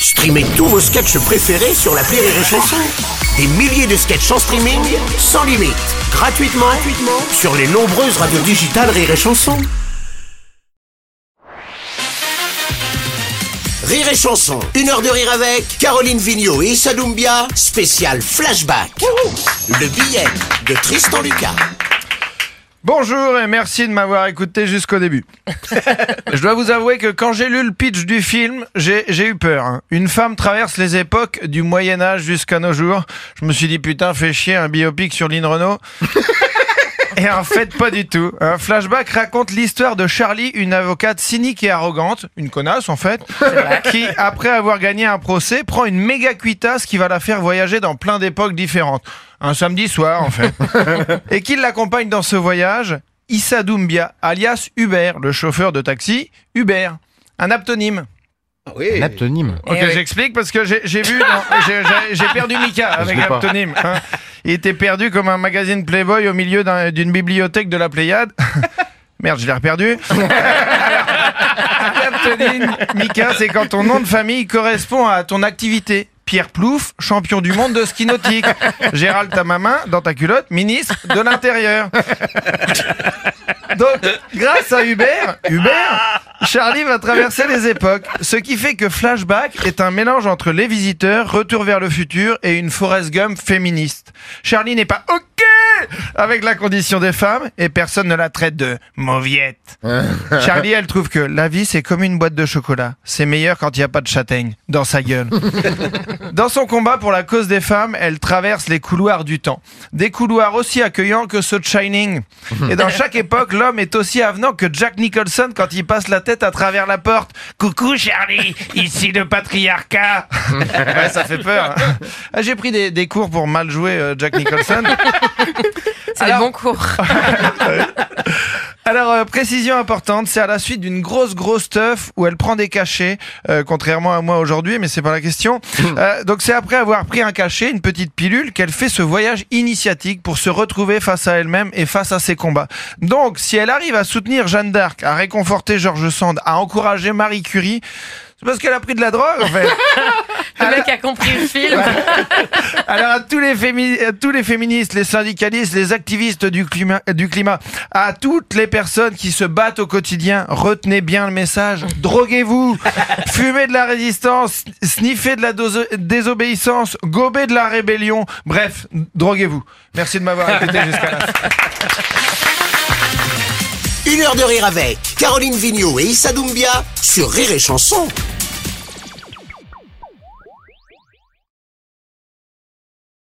Streamez tous vos sketchs préférés sur la Rire et Chanson. Des milliers de sketchs en streaming, sans limite, gratuitement, gratuitement sur les nombreuses radios digitales Rire et Chanson. Rire et Chanson, une heure de rire avec Caroline Vigneault et Issa spécial flashback. Le billet de Tristan Lucas. Bonjour et merci de m'avoir écouté jusqu'au début. je dois vous avouer que quand j'ai lu le pitch du film, j'ai eu peur. hein. Une femme traverse les époques du Moyen Âge jusqu'à nos jours. Je me suis dit putain, fait chier un biopic sur Lynn Renault. Et en fait, pas du tout. Un flashback raconte l'histoire de Charlie, une avocate cynique et arrogante, une connasse en fait, qui, après avoir gagné un procès, prend une méga cuitasse qui va la faire voyager dans plein d'époques différentes. Un samedi soir en fait. Et qui l'accompagne dans ce voyage Issa Doumbia, alias Hubert, le chauffeur de taxi, Hubert, un aptonyme. Un aptonyme. Ok, j'explique parce que j'ai vu, j'ai- perdu Mika avec l'aptonyme. hein. Il était perdu comme un magazine Playboy au milieu d'un- d'une bibliothèque de la Pléiade. Merde, je l'ai reperdu. Mika, c'est quand ton nom de famille correspond à ton activité. Pierre Plouf, champion du monde de ski nautique. Gérald Tamamin, dans ta culotte, ministre de l'Intérieur. Donc, grâce à Hubert, Hubert, Charlie va traverser les époques. Ce qui fait que Flashback est un mélange entre Les Visiteurs, Retour vers le futur et une Forrest Gump féministe. Charlie n'est pas OK avec la condition des femmes et personne ne la traite de mauviette. Charlie, elle trouve que la vie, c'est comme une boîte de chocolat. C'est meilleur quand il n'y a pas de châtaigne dans sa gueule. Dans son combat pour la cause des femmes, elle traverse les couloirs du temps. Des couloirs aussi accueillants que ceux de Shining. Et dans chaque époque, l'homme est aussi avenant que Jack Nicholson quand il passe la tête à travers la porte. Coucou Charlie, ici le patriarcat. Ouais, ça fait peur. hein. Ah, J'ai pris des, des cours pour mal jouer euh, Jack Nicholson. C'est Alors- bons cours. Alors, euh, précision importante, c'est à la suite d'une grosse, grosse teuf où elle prend des cachets, euh, contrairement à moi aujourd'hui, mais c'est pas la question. Euh, donc, c'est après avoir pris un cachet, une petite pilule, qu'elle fait ce voyage initiatique pour se retrouver face à elle-même et face à ses combats. Donc, si elle arrive à soutenir Jeanne d'Arc, à réconforter Georges Sand, à encourager Marie Curie, c'est parce qu'elle a pris de la drogue, en fait. Le mec a compris le film. Alors à tous les, fémi- à tous les féministes, les syndicalistes, les activistes du climat, du climat, à toutes les personnes qui se battent au quotidien, retenez bien le message. Droguez-vous, fumez de la résistance, sniffez de la désobéissance, gobez de la rébellion. Bref, droguez-vous. Merci de m'avoir écouté jusqu'à fin. Une heure de rire avec Caroline Vigneault et Issa Doumbia sur Rire et Chanson.